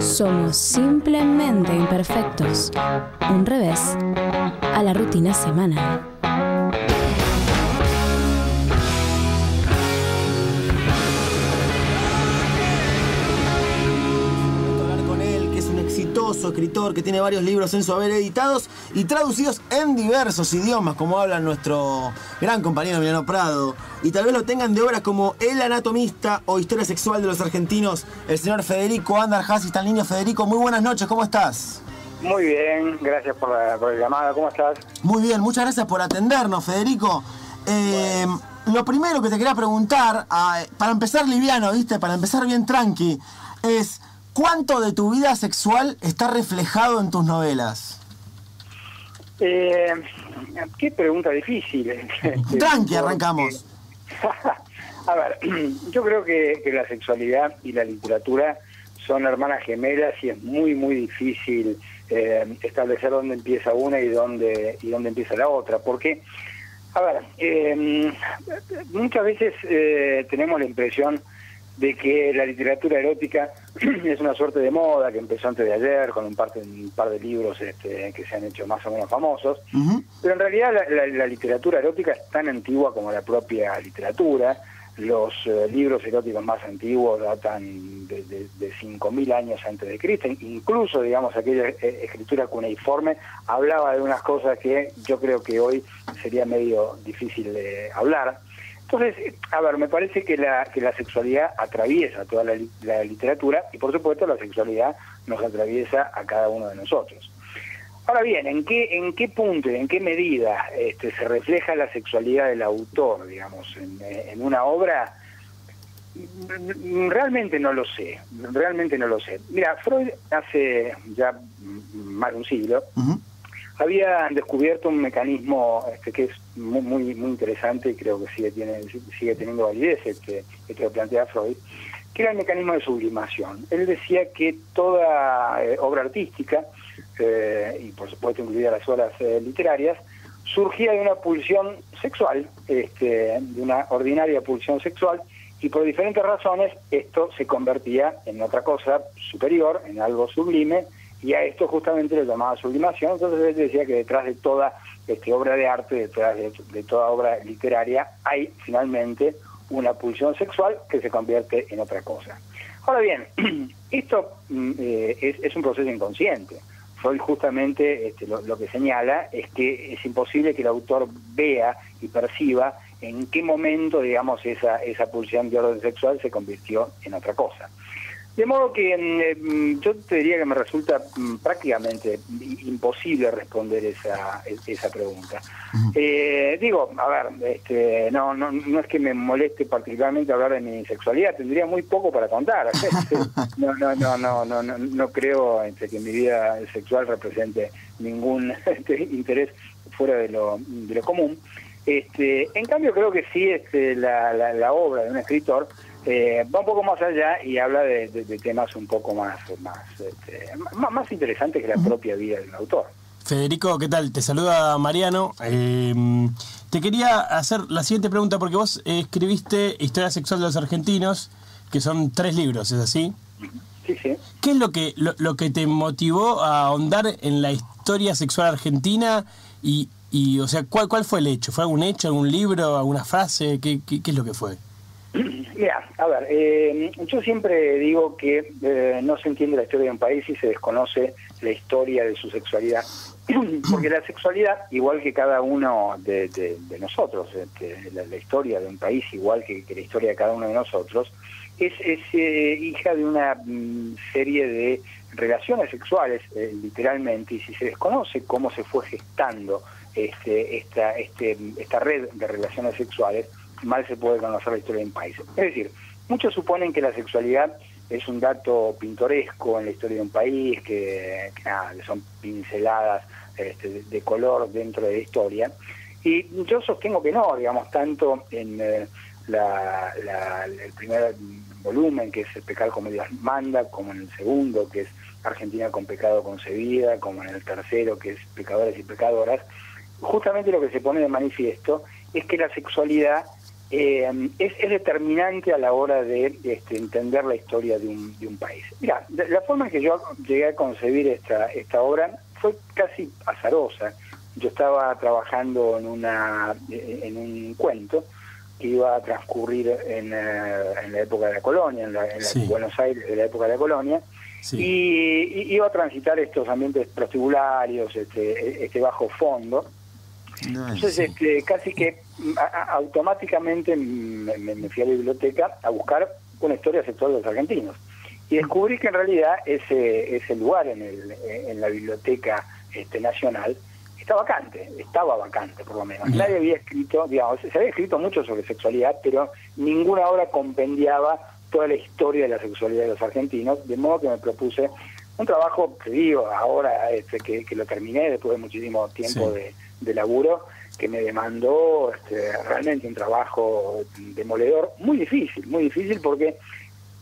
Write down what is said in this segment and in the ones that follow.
Somos simplemente imperfectos. Un revés a la rutina semanal. Escritor que tiene varios libros en su haber editados y traducidos en diversos idiomas, como habla nuestro gran compañero Emiliano Prado. Y tal vez lo tengan de obras como El Anatomista o Historia Sexual de los Argentinos, el señor Federico Andarjas. Está en línea, Federico. Muy buenas noches, ¿cómo estás? Muy bien, gracias por la, por la llamada. ¿Cómo estás? Muy bien, muchas gracias por atendernos, Federico. Eh, Lo primero que te quería preguntar, ah, para empezar liviano, ¿viste? Para empezar bien tranqui, es ¿cuánto de tu vida sexual está reflejado en tus novelas? Eh, qué pregunta difícil. Tranqui, arrancamos. A ver, yo creo que, que la sexualidad y la literatura son hermanas gemelas y es muy, muy difícil eh, establecer dónde empieza una y dónde, y dónde empieza la otra. Porque, a ver, eh, muchas veces eh, tenemos la impresión de que la literatura erótica es una suerte de moda que empezó antes de ayer con un par de, un par de libros este, que se han hecho más o menos famosos, pero en realidad la, la- la literatura erótica es tan antigua como la propia literatura. Los eh, libros eróticos más antiguos datan de, de, de 5.000 años antes de Cristo. Incluso, digamos, aquella eh, escritura cuneiforme hablaba de unas cosas que yo creo que hoy sería medio difícil de hablar. Entonces, a ver, me parece que la, que la sexualidad atraviesa toda la, la literatura y, por supuesto, la sexualidad nos atraviesa a cada uno de nosotros. Ahora bien, ¿en qué, en qué punto y en qué medida este, se refleja la sexualidad del autor, digamos, en, una obra? Realmente no lo sé, realmente no lo sé. Mira, Freud hace ya más de un siglo. Había descubierto un mecanismo este, que es muy, muy muy interesante y creo que sigue tiene, sigue teniendo validez este, este plantea Freud, que era el mecanismo de sublimación. Él decía que toda eh, obra artística, eh, y por supuesto incluidas las obras eh, literarias, surgía de una pulsión sexual, este, de una ordinaria pulsión sexual, y por diferentes razones esto se convertía en otra cosa superior, en algo sublime, y a esto justamente le llamaba sublimación. Entonces él decía que detrás de toda este, obra de arte, detrás de, de toda obra literaria, hay finalmente una pulsión sexual que se convierte en otra cosa. Ahora bien, esto mm, eh, es, es un proceso inconsciente. Freud justamente este, lo, lo que señala es que es imposible que el autor vea y perciba en qué momento, digamos, esa, esa pulsión de orden sexual se convirtió en otra cosa. De modo que mm, eh, mm, yo te diría que me resulta mm, prácticamente imposible responder esa, e- esa pregunta. Eh, digo, a ver, este, no, no, no es que me moleste particularmente hablar de mi sexualidad, tendría muy poco para contar. No, no, no, no, no, no, no creo este, que mi vida sexual represente ningún este, interés fuera de lo, de lo común. Este, en cambio, creo que sí este, la, la, la obra de un escritor eh, va un poco más allá y habla de, de- de temas un poco más más, este, más, más interesantes que la propia vida del autor. Federico, ¿qué tal? Te saluda Mariano. Eh, te quería hacer la siguiente pregunta porque vos escribiste Historia sexual de los argentinos, que son tres libros, ¿es así? Sí, sí. ¿Qué es lo que, lo, lo que te motivó a ahondar en la historia sexual argentina? Y, y o sea, ¿cuál, ¿cuál fue el hecho? ¿Fue algún hecho, algún libro, alguna frase? ¿Qué, qué, qué es lo que fue? Mira, a ver, eh, yo siempre digo que eh, no se entiende la historia de un país si se desconoce la historia de su sexualidad. Porque la sexualidad, igual que cada uno de, nosotros, este, la, historia de un país, igual que, que la historia de cada uno de nosotros, es, es eh, hija de una mm, serie de relaciones sexuales, eh, literalmente, y si se desconoce cómo se fue gestando este, esta, este, esta red de relaciones sexuales, mal se puede conocer la historia de un país. Es decir, muchos suponen que la sexualidad es un dato pintoresco en la historia de un país, que, que nada, son pinceladas este, de, color dentro de la historia. Y yo sostengo que no, digamos, tanto en eh, la- la- el primer volumen, que es El pecado como Dios manda, como en el segundo, que es Argentina con pecado concebida, como en el tercero, que es Pecadores y Pecadoras, justamente lo que se pone de manifiesto es que la sexualidad eh, es, es, determinante a la hora de este, entender la historia de un, de un país. Mira, la forma en que yo llegué a concebir esta, esta obra fue casi azarosa. Yo estaba trabajando en, una, en un cuento que iba a transcurrir en, eh, en la época de la colonia, en, la, en Buenos Aires de la época de la colonia, y, iba a transitar estos ambientes prostibularios, este, este bajo fondo. Entonces, este, casi que automáticamente me, fui a la biblioteca a buscar una historia sexual de los argentinos. Y descubrí que en realidad ese, ese lugar en, el, en la biblioteca este, nacional está vacante, estaba vacante por lo menos. Nadie había escrito, digamos, se había escrito mucho sobre sexualidad, pero ninguna obra compendiaba toda la historia de la sexualidad de los argentinos, de modo que me propuse un trabajo que digo ahora este, que, lo terminé después de muchísimo tiempo de, de, laburo que me demandó este, realmente un trabajo demoledor muy difícil muy difícil porque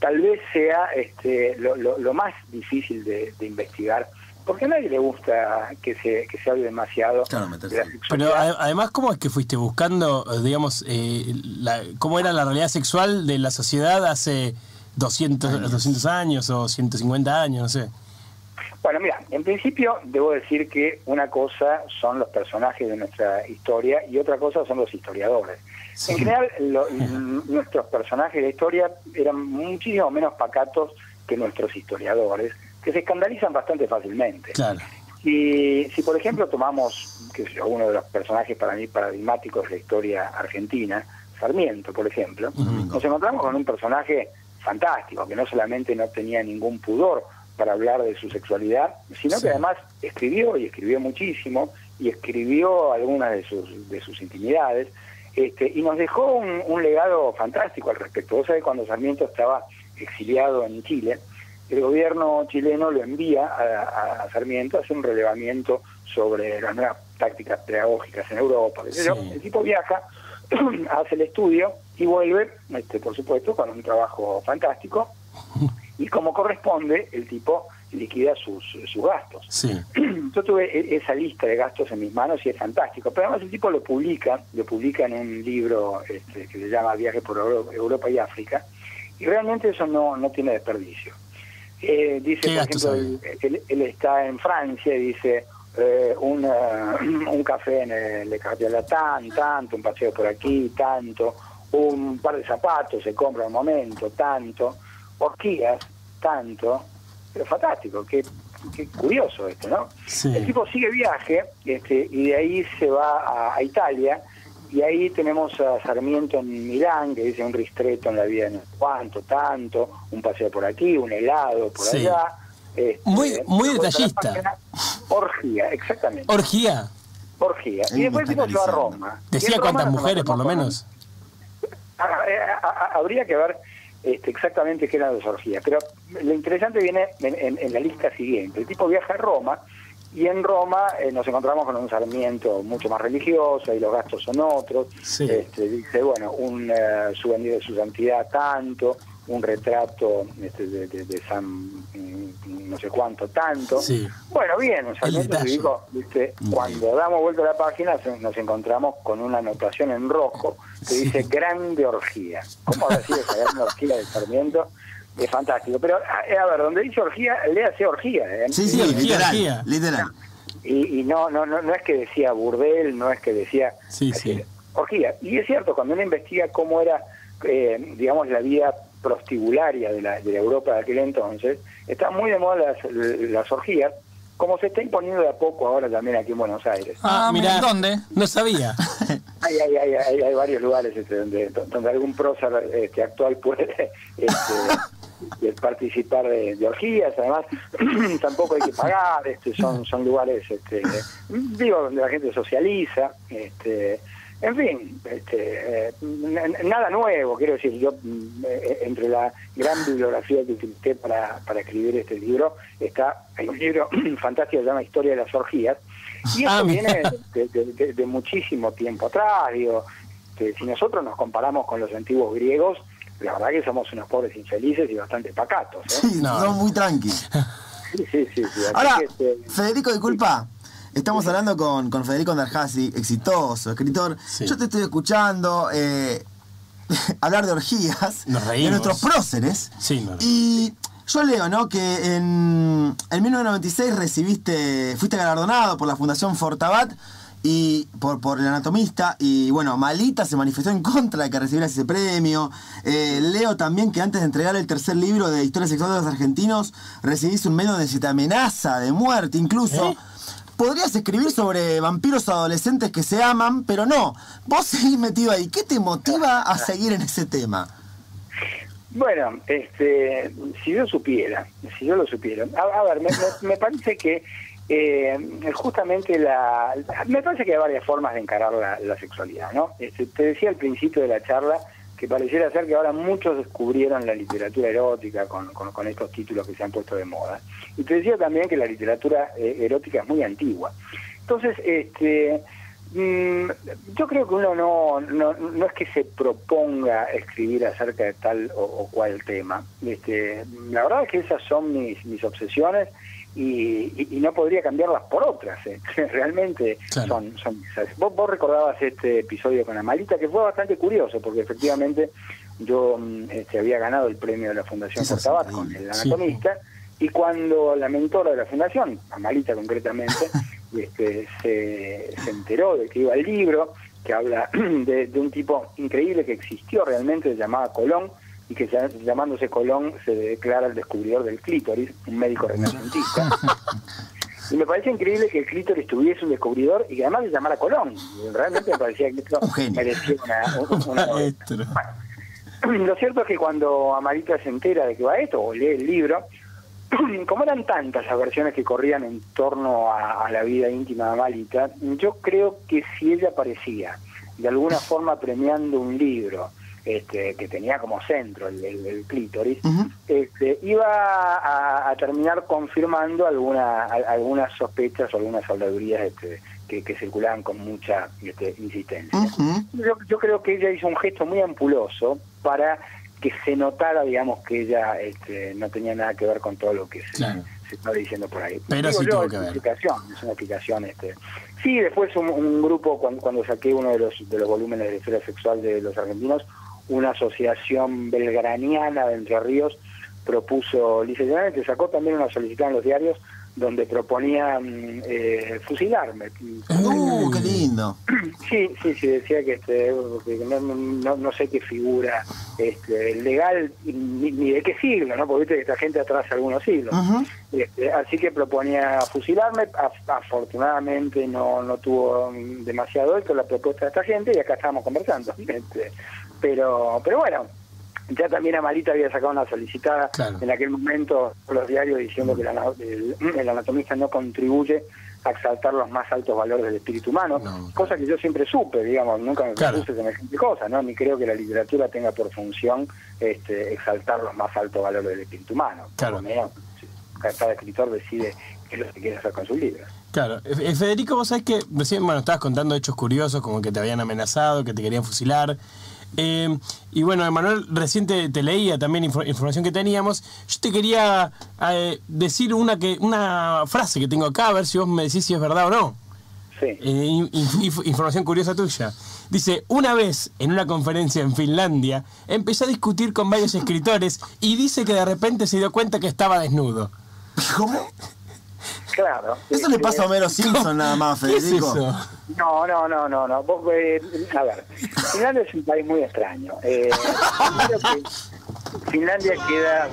tal vez sea este, lo, lo, más difícil de, de investigar porque a nadie le gusta que se, que se hable demasiado. Pero además, ¿cómo es que fuiste buscando, digamos, eh, la, cómo era la realidad sexual de la sociedad hace 200 años. 200 años o 150 años, no sé? Bueno, mira, en principio debo decir que una cosa son los personajes de nuestra historia y otra cosa son los historiadores. En general, nuestros personajes de historia eran muchísimo menos pacatos que nuestros historiadores que se escandalizan bastante fácilmente. Y si, por ejemplo, tomamos que uno de los personajes para mí paradigmáticos de la historia argentina, Sarmiento, por ejemplo, nos encontramos con un personaje fantástico, que no solamente no tenía ningún pudor para hablar de su sexualidad, sino que además escribió y escribió muchísimo y escribió algunas de sus, de sus intimidades este, y nos dejó un, un legado fantástico al respecto. Vos sabés, cuando Sarmiento estaba exiliado en Chile, el gobierno chileno lo envía a, Sarmiento a hacer un relevamiento sobre las nuevas tácticas pedagógicas en Europa. El tipo viaja, hace el estudio y vuelve, este, por supuesto, con un trabajo fantástico. Y como corresponde, el tipo liquida sus, sus gastos. Yo tuve e, esa lista de gastos en mis manos y es fantástico. Pero además el tipo lo publica, lo publica en un libro este, que se llama Viaje por Europa y África, y realmente eso no, no tiene desperdicio. Eh, dice, por ejemplo, él, está en Francia y dice eh, un café en el Le Cartier tanto, un paseo por aquí, tanto, un par de zapatos se compra un momento, tanto, orquídeas, tanto, pero fantástico, qué, qué curioso esto, ¿no? El tipo sigue viaje este, y de ahí se va a Italia y ahí tenemos a Sarmiento en Milán, que dice un ristreto en la vida de cuánto, tanto, un paseo por aquí, un helado por allá. Este, muy muy detallista. Orgía, exactamente. Orgía. Orgía. Y después vino a Roma. Decía cuántas mujeres, por lo menos. Habría que ver este, exactamente qué eran las orgías. Pero lo interesante viene en, en la lista siguiente. El tipo viaja a Roma y en Roma eh, nos encontramos con un Sarmiento mucho más religioso, y los gastos son otros. Este, dice, bueno, un uh, souvenir de su santidad tanto, un retrato este, de, San mm, no sé cuánto tanto. Bueno, bien, Sarmiento digo, ¿viste? cuando damos vuelta a la página nos encontramos con una anotación en rojo que dice grande orgía. ¿Cómo decir esa grande orgía de Sarmiento? es fantástico. Pero, eh, a, ver, donde dice orgía, hace orgía. ¿eh? Sí, sí, literal. literal. Y, y no, no, no, no es que decía burdel, no es que decía sí, sí. orgía. Y es cierto, cuando uno investiga cómo era, eh, digamos, la vida prostibularia de la, de la Europa de aquel entonces, está muy de moda las, las orgías, como se está imponiendo de a poco ahora también aquí en Buenos Aires. Ah, mira, ¿dónde? No sabía. hay, hay, hay, hay, varios lugares este, donde, donde algún prócer este, actual puede este, participar de, orgías, además tampoco hay que pagar, este, son, son lugares, este, digo, donde la gente socializa, este, en fin, este, eh, nada nuevo, quiero decir, yo eh, entre la gran bibliografía que utilicé para, para escribir este libro, está, hay un libro fantástico que se llama Historia de las Orgías, y ah, viene de, muchísimo tiempo atrás, digo, que si nosotros nos comparamos con los antiguos griegos, la verdad que somos unos pobres infelices y bastante pacatos. ¿eh? Sí, no. muy tranquilos. Sí, sí, sí. Ahora, este, Federico, disculpa, Estamos hablando con, con Federico Andarjasi, exitoso escritor. Yo te estoy escuchando. Eh, hablar de orgías, Nos de nuestros próceres. Sí, nos Y yo leo, ¿no? Que en, en 1996 recibiste, fuiste galardonado por la Fundación Fortabat y por, por el anatomista y bueno, Malita se manifestó en contra de que recibieras ese premio. Eh, leo también que antes de entregar el tercer libro de Historia Sexual de los Argentinos, recibiste un medio te amenaza de muerte incluso. ¿Eh? Podrías escribir sobre vampiros adolescentes que se aman, pero no. Vos seguís metido ahí. ¿Qué te motiva a seguir en ese tema? Bueno, este, si yo supiera, si yo lo supiera. A, ver, me, me- parece que eh, justamente la... Me parece que hay varias formas de encarar la, la sexualidad, ¿no? Este, te decía al principio de la charla que pareciera ser que ahora muchos descubrieron la literatura erótica con, con- estos títulos que se han puesto de moda. Y te decía también que la literatura eh, erótica es muy antigua. Entonces, este, yo creo que uno no, no, no es que se proponga escribir acerca de tal o, o cual tema. Este, la verdad es que esas son mis, mis obsesiones y, y- y no podría cambiarlas por otras. eh. Realmente Claro. son, son esas. Vos, vos recordabas este episodio con Amalita, que fue bastante curioso, porque efectivamente yo mm, este, había ganado el premio de la Fundación Fortabat con el Sí. anatomista, y cuando la mentora de la fundación, Amalita concretamente, este, se, se enteró de que iba el libro, que habla de, de un tipo increíble que existió realmente, se llamaba Colón, y que se- llamándose Colón se declara el descubridor del clítoris, un médico renacentista. Y me parece increíble que el clítoris tuviese un descubridor y que además se llamara Colón. Realmente me parecía que esto Un merecía una, una- Maestro. Lo cierto es que cuando Amarita se entera de que va esto, o lee el libro, como eran tantas las versiones que corrían en torno a, a la vida íntima de Amalita, yo creo que si ella aparecía de alguna forma premiando un libro este, que tenía como centro el, el- el clítoris, este, iba a, a terminar confirmando alguna, a- algunas sospechas o algunas habladurías este, que, que circulaban con mucha este, insistencia. Yo, yo creo que ella hizo un gesto muy ampuloso para que se notara, digamos, que ella este, no tenía nada que ver con todo lo que se, Claro. se está diciendo por ahí. Pero Digo sí yo, tuvo es que una ver. explicación, es una explicación. Este. Sí, después un, un grupo, cuando, cuando saqué uno de los, de los volúmenes de historia sexual de los argentinos, una asociación belgraniana de Entre Ríos propuso, literalmente sacó también una solicitud en los diarios donde proponía mm, eh, fusilarme. Uh, qué lindo. Sí, sí, sí, decía que, este, que no, no, no sé qué figura este, legal ni, ni de qué siglo, ¿no? Porque viste que esta gente atrasa algunos siglos. Este, así que proponía fusilarme. Af- afortunadamente no, no tuvo demasiado eco la propuesta de esta gente y acá estábamos conversando. Este, pero, pero bueno, ya también Amalita había sacado una solicitada Claro. en aquel momento por los diarios diciendo que el, ana- el- el anatomista no contribuye a exaltar los más altos valores del espíritu humano, No, cosa que yo siempre supe, digamos, nunca me Claro. propuse semejante cosa, ¿no? Ni creo que la literatura tenga por función este, exaltar los más altos valores del espíritu humano. Claro. Menos, cada escritor decide qué es lo que quiere hacer con sus libros. Claro, Eh, Federico, vos sabés que recién, bueno, estabas contando hechos curiosos, como que te habían amenazado, que te querían fusilar. Eh, y bueno, Emanuel, recién te, leía también info- información que teníamos. Yo te quería eh, decir una, que, una frase que tengo acá, a ver si vos me decís si es verdad o no. Sí. Eh, in- inf- información curiosa tuya. Dice, una vez en una conferencia en Finlandia, empezó a discutir con varios escritores y dice que de repente se dio cuenta que estaba desnudo. ¿Cómo? Claro. Eso le pasa a Homero Simpson nada más, ¿Qué es Federico. No, no, no, no, no. Vos, eh, a ver, Finlandia es un país muy extraño. Eh, que Finlandia queda,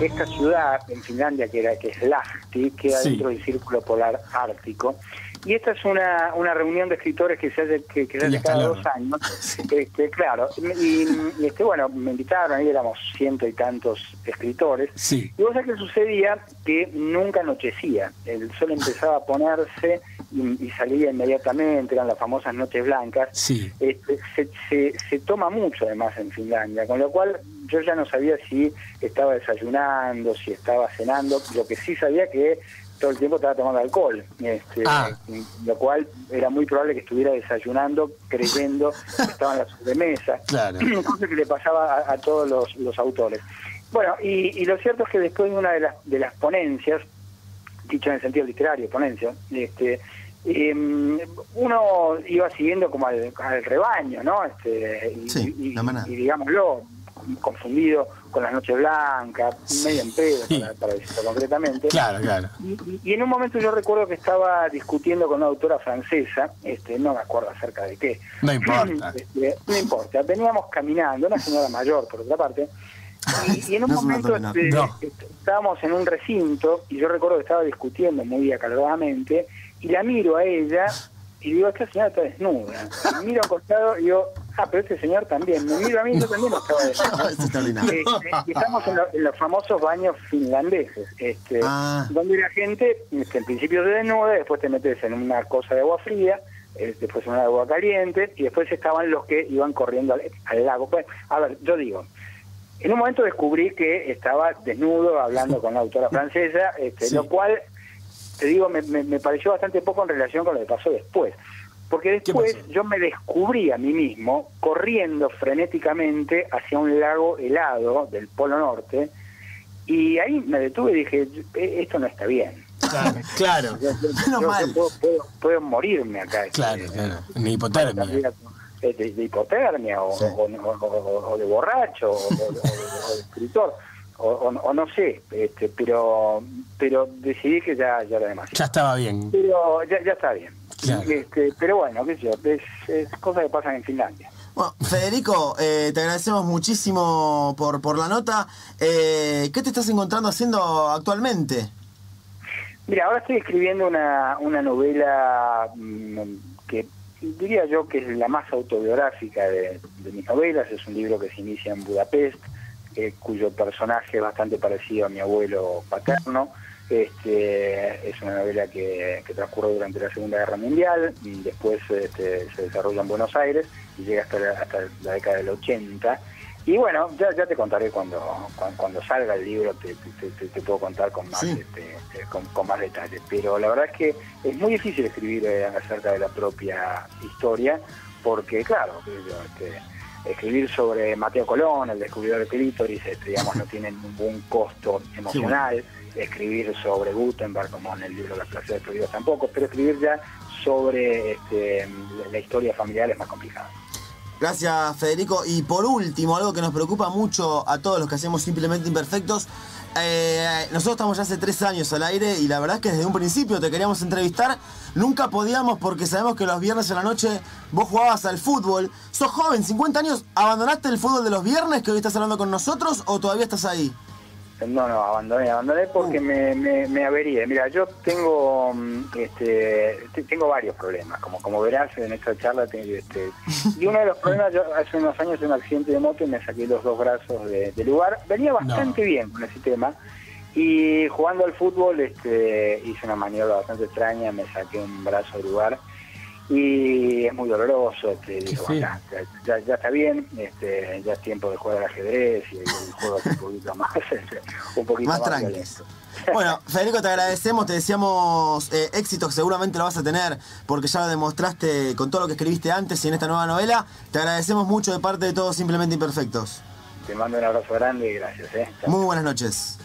esta ciudad en Finlandia que, era, que es Lahti, queda Sí. dentro del círculo polar ártico. Y esta es una, una reunión de escritores que se hace, que, que se hace cada dos años. Este, claro, y, y, este, bueno, me invitaron, ahí éramos ciento y tantos escritores. Sí. Y vos sabés que sucedía que nunca anochecía. El sol empezaba a ponerse y, y salía inmediatamente, eran las famosas noches blancas. Sí. Este, se, se, se toma mucho además en Finlandia, con lo cual yo ya no sabía si estaba desayunando, si estaba cenando, lo que sí sabía que todo el tiempo estaba tomando alcohol, este, Ah. lo cual era muy probable que estuviera desayunando creyendo que estaba en la sobremesa Claro. cosa que le pasaba a, a todos los, los autores. Bueno, y, y lo cierto es que después de una de las, de las ponencias, dicho en el sentido literario, ponencia, este, eh, uno iba siguiendo como al, al rebaño, ¿no? Este, y, Sí, y digámoslo, confundido con las noches blancas, medio en pedo, Sí. para, para decirlo concretamente. Claro, claro. Y, y- y en un momento yo recuerdo que estaba discutiendo con una autora francesa, este, no me acuerdo acerca de qué. No importa. Este, no importa, veníamos caminando, una señora mayor por otra parte, y, y en un No momento este, No. este, estábamos en un recinto y yo recuerdo que estaba discutiendo muy acaloradamente y la miro a ella y digo, esta señora está desnuda. Y miro al costado y digo, ah, pero este señor también. Me miro a mí, yo también estaba desnuda. Este, estamos en, lo- en los famosos baños finlandeses, este, Ah. donde la gente, este, en principio se desnuda, después te metes en una cosa de agua fría, eh, después en una de agua caliente, y después estaban los que iban corriendo al, al lago. Pues, a ver, yo digo, en un momento descubrí que estaba desnudo hablando con la autora francesa, este, Sí. lo cual, te digo, me, me- me pareció bastante poco en relación con lo que pasó después. Porque ¿Qué después yo me descubrí a mí mismo corriendo frenéticamente hacia un lago helado del Polo Norte y ahí me detuve y dije, "Eh, esto no está bien. Claro, claro, Yo, yo- Menos yo- mal. yo puedo, puedo- puedo morirme acá. este, claro, claro. Ni hipotermia. eh, de, de hipotermia o, Sí. o- o- o- o de borracho o, o- o- o de escritor o, o- o no sé este pero pero decidí que ya, ya era demasiado Ya estaba bien. pero ya, ya está bien Claro. este, pero bueno qué sé yo es, es cosas que pasan en Finlandia Bueno, Federico, eh, te agradecemos muchísimo por, por la nota. Eh, ¿Qué te estás encontrando haciendo actualmente? Mira, ahora estoy escribiendo una, una novela mm, que diría yo que es la más autobiográfica de, de mis novelas. Es un libro que se inicia en Budapest, eh, cuyo personaje es bastante parecido a mi abuelo paterno. Este, es una novela que, que transcurre durante la Segunda Guerra Mundial, y después este, se desarrolla en Buenos Aires y llega hasta la, hasta la década del 80. Y bueno, ya, ya te contaré cuando, cuando, cuando salga el libro, te, te- te- te puedo contar con más, Sí. este, eh, con, con más detalles. Pero la verdad es que es muy difícil escribir eh, acerca de la propia historia, porque claro, este, escribir sobre Mateo Colón, el descubridor del clítoris, este, digamos, no tiene ningún costo emocional. Escribir sobre Gutenberg, como en el libro Las clases prohibidas tampoco, pero escribir ya sobre este, la historia familiar es más complicado. Gracias, Federico. Y por último, algo que nos preocupa mucho a todos los que hacemos Simplemente Imperfectos. Eh, nosotros estamos ya hace tres años al aire y la verdad es que desde un principio te queríamos entrevistar. Nunca podíamos porque sabemos que los viernes a la noche vos jugabas al fútbol. Sos joven, 50 años. ¿Abandonaste el fútbol de los viernes que hoy estás hablando con nosotros o todavía estás ahí? No, no, abandoné, abandoné porque Uh. me, me, me averié. Mira, yo tengo mm, este te- tengo varios problemas, como como verás en esta charla. te- este, y uno de los problemas, yo hace unos años en un accidente de moto y me saqué los dos brazos de, de lugar. Venía bastante bien con ese tema y jugando al fútbol este, hice una maniobra bastante extraña, me saqué un brazo de lugar y es muy doloroso. Este, digo. "Bueno, ya, ya, ya está bien, este, ya es tiempo de jugar al ajedrez y el juego un poquito más, este, un poquito Más más, tranquis. violento. Bueno, Federico, te agradecemos, te deseamos eh, éxitos, seguramente lo vas a tener, porque ya lo demostraste con todo lo que escribiste antes y en esta nueva novela. Te agradecemos mucho de parte de todos Simplemente Imperfectos. Te mando un abrazo grande y gracias. ¿eh? Muy buenas noches.